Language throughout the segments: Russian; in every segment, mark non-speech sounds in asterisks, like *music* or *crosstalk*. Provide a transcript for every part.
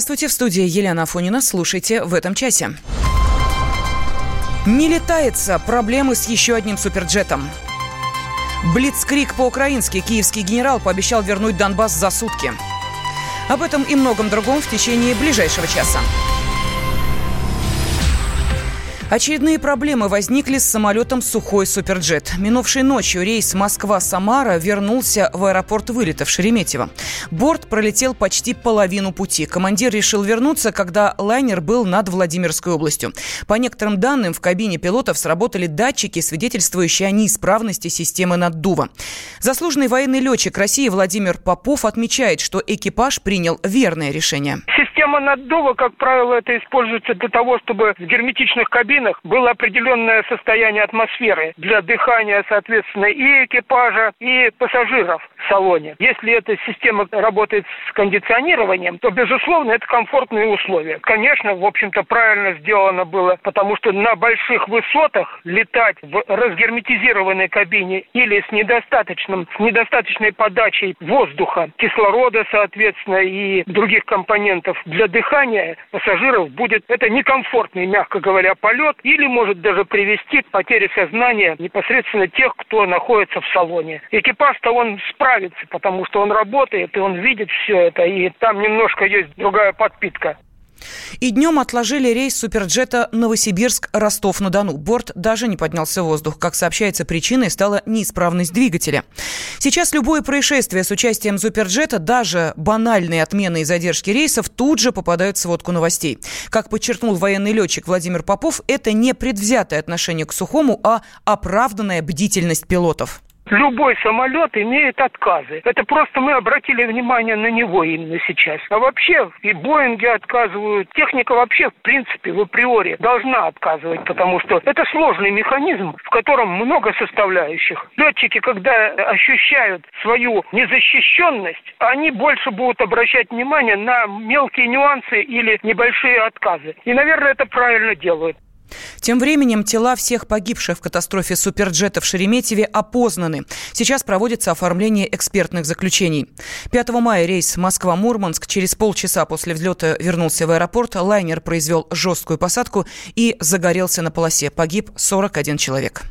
Здравствуйте, в студии Елена Афонина. Слушайте в этом часе. Не летается. Проблемы с еще одним суперджетом. Блицкрик по-украински. Киевский генерал пообещал вернуть Донбасс за сутки. Об этом и многом другом в течение ближайшего часа. Очередные проблемы возникли с самолетом «Сухой Суперджет». Минувшей ночью рейс Москва-Самара вернулся в аэропорт вылета в Шереметьево. Борт пролетел почти половину пути. Командир решил вернуться, когда лайнер был над Владимирской областью. По некоторым данным, в кабине пилотов сработали датчики, свидетельствующие о неисправности системы наддува. Заслуженный военный летчик России Владимир Попов отмечает, что экипаж принял верное решение. Система наддува, как правило, это используется для того, чтобы в герметичных кабинах было определенное состояние атмосферы для дыхания, соответственно, и экипажа, и пассажиров в салоне. Если эта система работает с кондиционированием, то, безусловно, это комфортные условия. Конечно, в общем-то, правильно сделано было, потому что на больших высотах летать в разгерметизированной кабине или с недостаточным, с недостаточной подачей воздуха, кислорода, соответственно, и других компонентов для дыхания пассажиров будет это некомфортный, мягко говоря, полет, или может даже привести к потере сознания непосредственно тех, кто находится в салоне. Экипаж-то он справится, потому что он работает, и он видит все это, и там немножко есть другая подпитка. И днем отложили рейс суперджета Новосибирск-Ростов-на-Дону. Борт даже не поднялся в воздух. Как сообщается, причиной стала неисправность двигателя. Сейчас любое происшествие с участием суперджета, даже банальные отмены и задержки рейсов, тут же попадают в сводку новостей. Как подчеркнул военный летчик Владимир Попов, это не предвзятое отношение к сухому, а оправданная бдительность пилотов. Любой самолет имеет отказы. Это просто мы обратили внимание на него именно сейчас. А вообще и Боинги отказывают. Техника вообще, в принципе, в априори должна отказывать, потому что это сложный механизм, в котором много составляющих. Летчики, когда ощущают свою незащищенность, они больше будут обращать внимание на мелкие нюансы или небольшие отказы. И, наверное, это правильно делают. Тем временем тела всех погибших в катастрофе суперджета в Шереметьеве опознаны. Сейчас проводится оформление экспертных заключений. 5 мая рейс Москва-Мурманск через полчаса после взлета вернулся в аэропорт. Лайнер произвел жесткую посадку и загорелся на полосе. Погиб 41 человек.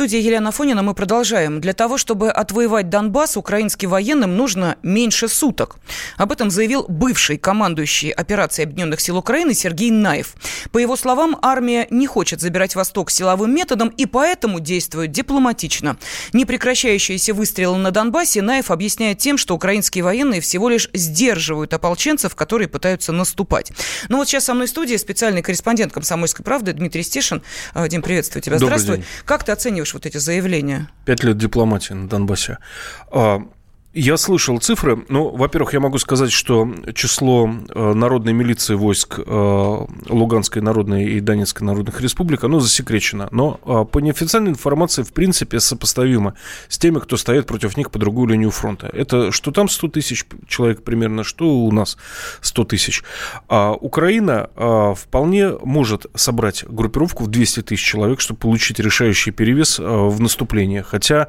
Студии Елена Фонина мы продолжаем. Для того, чтобы отвоевать Донбасс, украинским военным нужно меньше суток. Об этом заявил бывший командующий операцией Объединенных сил Украины Сергей Наев. По его словам, армия не хочет забирать Восток силовым методом и поэтому действует дипломатично. Непрекращающиеся выстрелы на Донбассе Наев объясняет тем, что украинские военные всего лишь сдерживают ополченцев, которые пытаются наступать. Ну вот сейчас со мной в студии специальный корреспондент «Комсомольской правды» Дмитрий Стешин. Э, Дим, приветствую тебя. Добрый Здравствуй. День. Как ты оцениваешь вот эти заявления? Пять лет дипломатии на Донбассе. А, я слышал цифры. Ну, во-первых, я могу сказать, что число э, народной милиции войск э, Луганской народной и Донецкой народных республик, оно засекречено. Но э, по неофициальной информации, в принципе, сопоставимо с теми, кто стоит против них по другую линию фронта. Это что там 100 тысяч человек примерно, что у нас 100 тысяч. А Украина вполне может собрать группировку в 200 тысяч человек, чтобы получить решающий перевес в наступлении. Хотя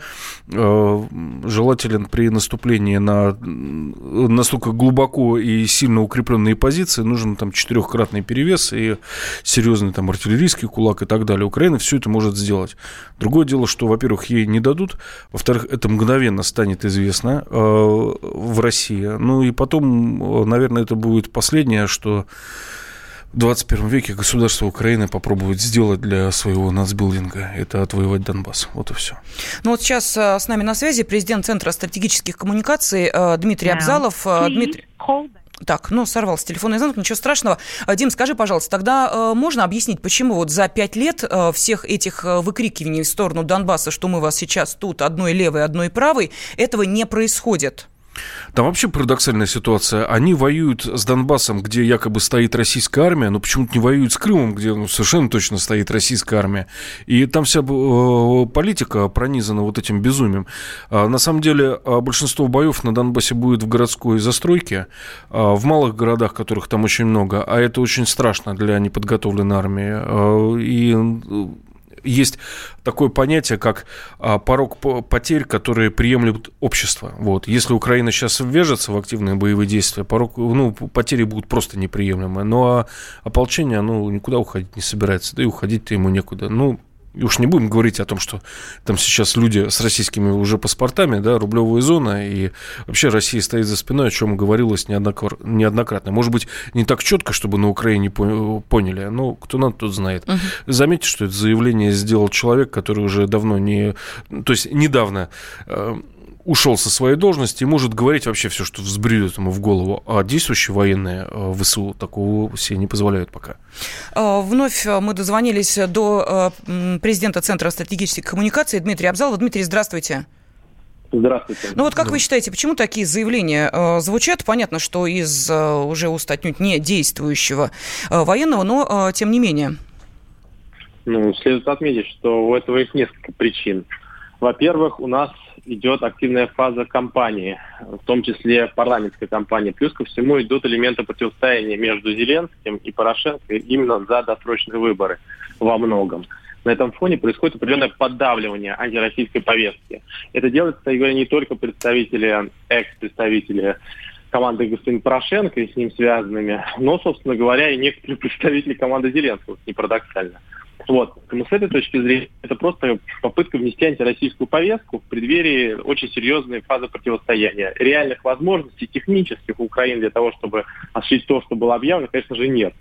желателен при наступлении наступление на настолько глубоко и сильно укрепленные позиции, нужен там четырехкратный перевес и серьезный там артиллерийский кулак и так далее. Украина все это может сделать. Другое дело, что, во-первых, ей не дадут, во-вторых, это мгновенно станет известно э, в России. Ну и потом, э, наверное, это будет последнее, что 21 веке государство Украины попробует сделать для своего нацбилдинга. Это отвоевать Донбасс. Вот и все. Ну вот сейчас э, с нами на связи президент Центра стратегических коммуникаций э, Дмитрий Абзалов. Э, Дмитрий... Так, ну, сорвался телефонный звонок, ничего страшного. Дим, скажи, пожалуйста, тогда э, можно объяснить, почему вот за пять лет э, всех этих выкрикиваний в сторону Донбасса, что мы вас сейчас тут одной левой, одной правой, этого не происходит? Там вообще парадоксальная ситуация. Они воюют с Донбассом, где якобы стоит российская армия, но почему-то не воюют с Крымом, где ну, совершенно точно стоит российская армия. И там вся э, политика пронизана вот этим безумием. А, на самом деле а, большинство боев на Донбассе будет в городской застройке, а, в малых городах, которых там очень много, а это очень страшно для неподготовленной армии. И есть такое понятие, как а, порог потерь, которые приемлет общество. Вот. Если Украина сейчас ввяжется в активные боевые действия, порог, ну, потери будут просто неприемлемые. Ну, а ополчение, оно никуда уходить не собирается, да и уходить-то ему некуда. Ну, и уж не будем говорить о том, что там сейчас люди с российскими уже паспортами, да, рублевая зона, и вообще Россия стоит за спиной, о чем говорилось неоднократно. Может быть, не так четко, чтобы на Украине поняли, но кто надо, тот знает. Угу. Заметьте, что это заявление сделал человек, который уже давно не... То есть недавно э, ушел со своей должности и может говорить вообще все, что взбредет ему в голову. А действующие военные э, ВСУ такого себе не позволяют пока. А, вновь э, мы дозвонились до э, президента Центра стратегических коммуникаций Дмитрия Абзалова. Дмитрий, здравствуйте. Здравствуйте. Ну вот как вы считаете, почему такие заявления э, звучат? Понятно, что из э, уже уст отнюдь не действующего э, военного, но э, тем не менее. Ну, следует отметить, что у этого есть несколько причин. Во-первых, у нас идет активная фаза кампании, в том числе парламентской кампании. Плюс ко всему идут элементы противостояния между Зеленским и Порошенко именно за досрочные выборы во многом. На этом фоне происходит определенное поддавливание антироссийской повестки. Это делает, кстати говоря, не только представители, экс-представители команды господина Порошенко и с ним связанными, но, собственно говоря, и некоторые представители команды Зеленского, не парадоксально. Вот. Поэтому с этой точки зрения это просто попытка внести антироссийскую повестку в преддверии очень серьезной фазы противостояния. Реальных возможностей технических у Украины для того, чтобы осуществить то, что было объявлено, конечно же, нет.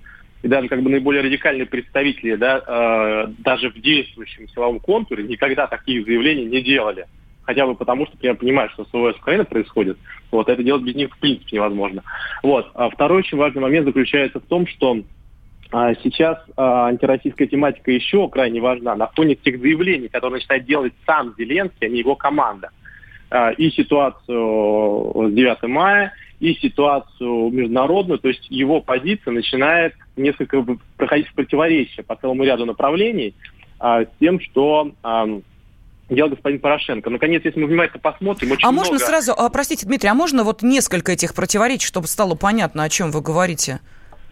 И даже как бы наиболее радикальные представители, да, э, даже в действующем силовом контуре никогда такие заявления не делали. Хотя бы потому, что я понимаю, что СВС Украины происходит. Вот, это делать без них в принципе невозможно. Вот. А второй очень важный момент заключается в том, что сейчас а, антироссийская тематика еще крайне важна на фоне тех заявлений, которые начинает делать сам Зеленский, а не его команда. А, и ситуацию с 9 мая, и ситуацию международную, то есть его позиция начинает несколько проходить в противоречие по целому ряду направлений а, с тем, что а, делал господин Порошенко. Наконец, если мы внимательно посмотрим, очень А много... можно сразу, а, простите, Дмитрий, а можно вот несколько этих противоречий, чтобы стало понятно, о чем вы говорите?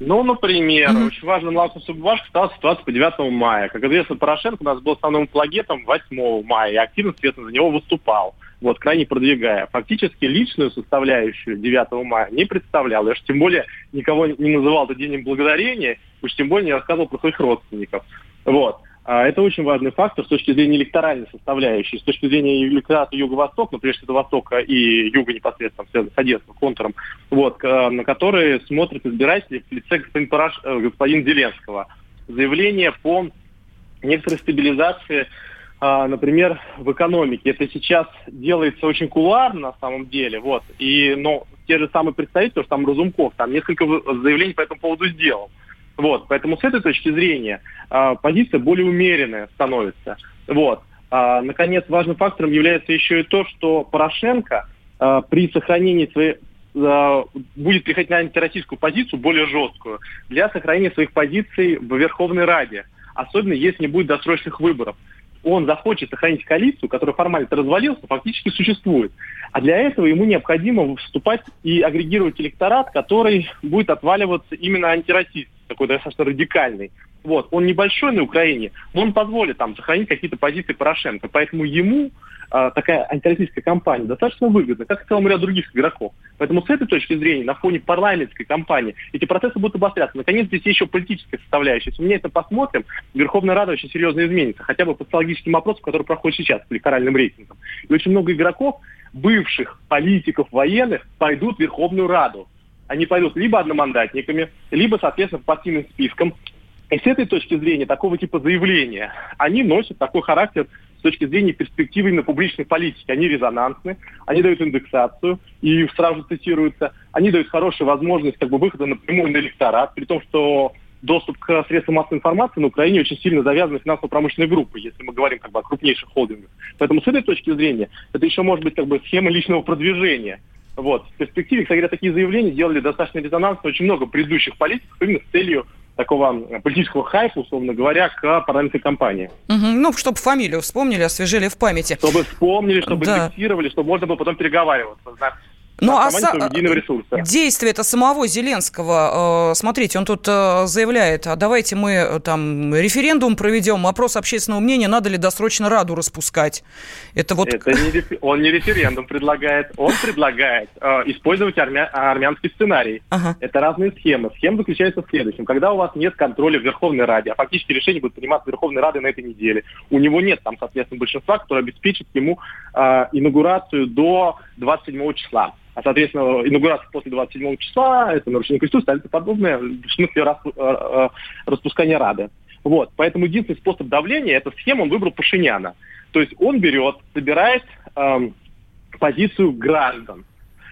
Ну, например, mm-hmm. очень важным лакмусом бумажкой стала ситуация по 9 мая. Как известно, Порошенко у нас был основным плагетом 8 мая, и активно, соответственно, за него выступал, вот, крайне продвигая. Фактически личную составляющую 9 мая не представлял. Я уж тем более никого не называл это днем благодарения, уж тем более не рассказывал про своих родственников. Вот. А это очень важный фактор с точки зрения электоральной составляющей, с точки зрения электората Юго-Восток, ну, прежде всего Востока и Юга непосредственно, связанных с Одесским контуром, вот, на которые смотрят избиратели в лице господин, Параш... Э, господин Зеленского. Заявление по некоторой стабилизации а, например, в экономике. Это сейчас делается очень кулуарно на самом деле, вот. И, но те же самые представители, что там Разумков, там несколько заявлений по этому поводу сделал. Вот, поэтому с этой точки зрения э, позиция более умеренная становится. Вот. А, наконец, важным фактором является еще и то, что Порошенко э, при сохранении своей э, будет приходить на антироссийскую позицию, более жесткую, для сохранения своих позиций в Верховной Раде. Особенно если не будет досрочных выборов он захочет сохранить коалицию, которая формально развалилась, фактически существует. А для этого ему необходимо вступать и агрегировать электорат, который будет отваливаться именно антироссийский, такой достаточно радикальный. Вот. Он небольшой на Украине, но он позволит там сохранить какие-то позиции Порошенко. Поэтому ему а, такая антироссийская кампания достаточно выгодна, как и целому ряду других игроков. Поэтому с этой точки зрения, на фоне парламентской кампании, эти процессы будут обостряться. Наконец, здесь еще политическая составляющая. Если мы это посмотрим, Верховная Рада очень серьезно изменится, хотя бы по социологическим опросам, которые проходят сейчас, по электоральным рейтингам. И очень много игроков, бывших политиков военных, пойдут в Верховную Раду. Они пойдут либо одномандатниками, либо, соответственно, партийным спискам. И с этой точки зрения, такого типа заявления, они носят такой характер с точки зрения перспективы на публичной политики. Они резонансны, они дают индексацию, и сразу цитируются, они дают хорошую возможность как бы выхода напрямую на электорат, при том, что доступ к средствам массовой информации на Украине очень сильно завязан на финансово-промышленной группы, если мы говорим как бы о крупнейших холдингах. Поэтому с этой точки зрения это еще может быть как бы схема личного продвижения. Вот. В перспективе, кстати говоря, такие заявления делали достаточно резонансно очень много предыдущих политиков именно с целью такого политического хайпа, условно говоря, к парламентской кампании. Угу. Ну, чтобы фамилию вспомнили, освежили в памяти. Чтобы вспомнили, чтобы да. фиксировали, чтобы можно было потом переговариваться. Ну, а са- действие это самого Зеленского, э, смотрите, он тут э, заявляет, а давайте мы э, там референдум проведем, опрос общественного мнения, надо ли досрочно Раду распускать. Это вот... Это не, *laughs* он не референдум предлагает, он предлагает э, использовать армя... армянский сценарий. Ага. Это разные схемы. Схема заключается в следующем. Когда у вас нет контроля в Верховной Раде, а фактически решение будет приниматься Верховной Раде на этой неделе, у него нет там, соответственно, большинства, которое обеспечит ему э, инаугурацию до 27 числа а, соответственно, инаугурация после 27 числа, это нарушение Конституции, это подобное, в смысле э, э, распускания Рады. Вот. Поэтому единственный способ давления, эта схема, он выбрал Пашиняна. То есть он берет, собирает эм, позицию граждан.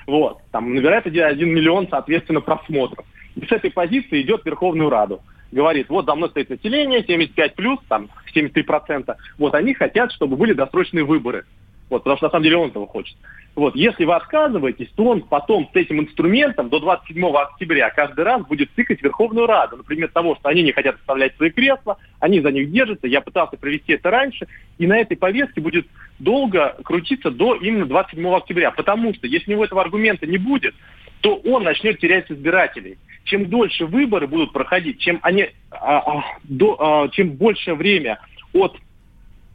Вот. Там набирает 1 миллион, соответственно, просмотров. И с этой позиции идет в Верховную Раду. Говорит, вот за мной стоит население, 75 плюс, там 73%. Вот они хотят, чтобы были досрочные выборы. Вот, потому что на самом деле он этого хочет. Вот, если вы отказываетесь, то он потом с этим инструментом до 27 октября каждый раз будет тыкать Верховную Раду. Например, того, что они не хотят оставлять свои кресла, они за них держатся. Я пытался провести это раньше. И на этой повестке будет долго крутиться до именно 27 октября. Потому что если у него этого аргумента не будет, то он начнет терять избирателей. Чем дольше выборы будут проходить, чем, они, а, а, до, а, чем больше время от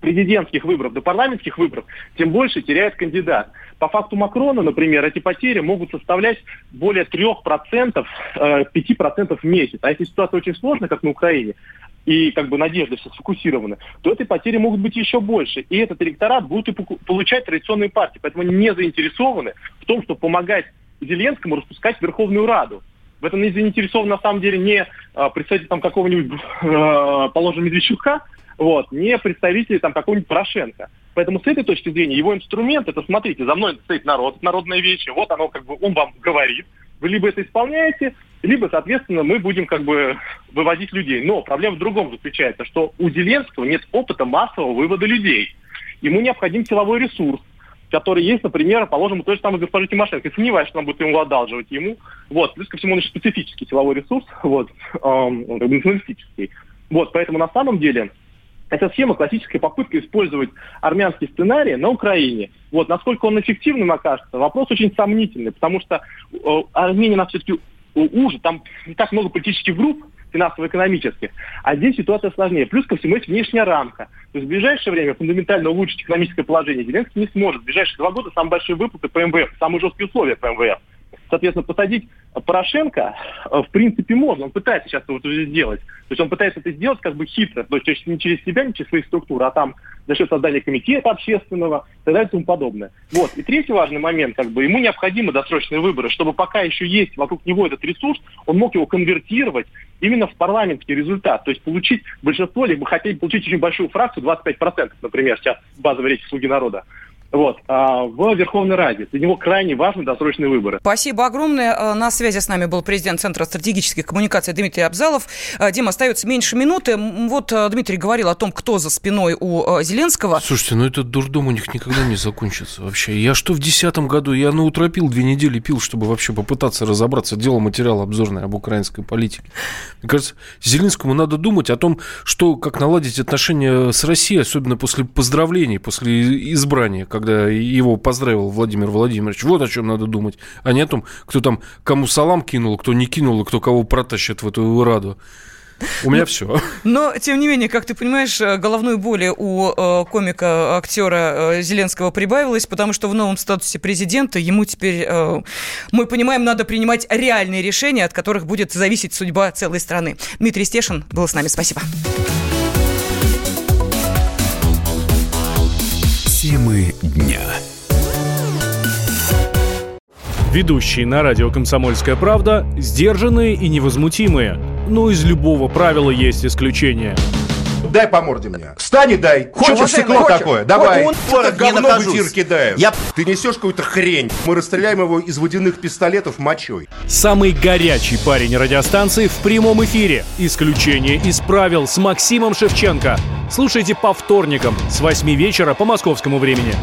президентских выборов до парламентских выборов, тем больше теряет кандидат. По факту Макрона, например, эти потери могут составлять более 3%, 5% э, в месяц. А если ситуация очень сложная, как на Украине, и как бы надежды все сфокусированы, то эти потери могут быть еще больше. И этот электорат будет и получать традиционные партии. Поэтому они не заинтересованы в том, чтобы помогать Зеленскому распускать Верховную Раду. В этом не заинтересован на самом деле не а, представитель там какого-нибудь, а, положим, Медведчука, вот, не представители там какого-нибудь Порошенко. Поэтому с этой точки зрения его инструмент, это смотрите, за мной стоит народ, народная вещь, вот оно как бы, он вам говорит, вы либо это исполняете, либо, соответственно, мы будем как бы выводить людей. Но проблема в другом заключается, что у Зеленского нет опыта массового вывода людей. Ему необходим силовой ресурс, который есть, например, положим, той же самой госпожи Тимошенко. Я сомневаюсь, что она будет ему одалживать ему. Вот. Плюс ко всему, он еще специфический силовой ресурс, вот, эм, националистический. Вот, поэтому на самом деле эта схема классическая попытка использовать армянский сценарий на Украине. Вот, насколько он эффективным окажется, вопрос очень сомнительный, потому что э, Армения, она все-таки уже, там не так много политических групп, финансово-экономических. А здесь ситуация сложнее. Плюс ко всему есть внешняя рамка. То есть в ближайшее время фундаментально улучшить экономическое положение Зеленский не сможет. В ближайшие два года самые большие выплаты по МВФ, самые жесткие условия по МВФ. Соответственно, посадить Порошенко, э, в принципе, можно. Он пытается сейчас это уже сделать. То есть он пытается это сделать как бы хитро. То есть не через себя, не через свои структуры, а там за счет создания комитета общественного и так далее и тому подобное. Вот. И третий важный момент, как бы, ему необходимы досрочные выборы, чтобы пока еще есть вокруг него этот ресурс, он мог его конвертировать именно в парламентский результат. То есть получить большинство, либо хотеть получить очень большую фракцию, 25%, например, сейчас базовая речь «Слуги народа» вот, а, в Верховной Раде. Для него крайне важны досрочные выборы. Спасибо огромное. А, на связи с нами был президент Центра стратегических коммуникаций Дмитрий Абзалов. А, Дима, остается меньше минуты. Вот Дмитрий говорил о том, кто за спиной у Зеленского. Слушайте, ну этот дурдом у них никогда не закончится вообще. Я что в десятом году, я на утро пил, две недели пил, чтобы вообще попытаться разобраться. Делал материал обзорный об украинской политике. Мне кажется, Зеленскому надо думать о том, что, как наладить отношения с Россией, особенно после поздравлений, после избрания, как когда его поздравил Владимир Владимирович. Вот о чем надо думать, а не о том, кто там кому салам кинул, кто не кинул, и кто кого протащит в эту раду. У меня все. Но, тем не менее, как ты понимаешь, головной боли у э, комика, актера э, Зеленского прибавилось, потому что в новом статусе президента ему теперь, э, мы понимаем, надо принимать реальные решения, от которых будет зависеть судьба целой страны. Дмитрий Стешин был с нами. Спасибо. Темы дня. Ведущие на радио «Комсомольская правда» сдержанные и невозмутимые. Но из любого правила есть исключение – дай по морде мне. Встань и дай. Хочешь стекло такое? Давай. Он это говно в эфир кидает. Я... Ты несешь какую-то хрень. Мы расстреляем его из водяных пистолетов мочой. Самый горячий парень радиостанции в прямом эфире. Исключение из правил с Максимом Шевченко. Слушайте по вторникам с 8 вечера по московскому времени.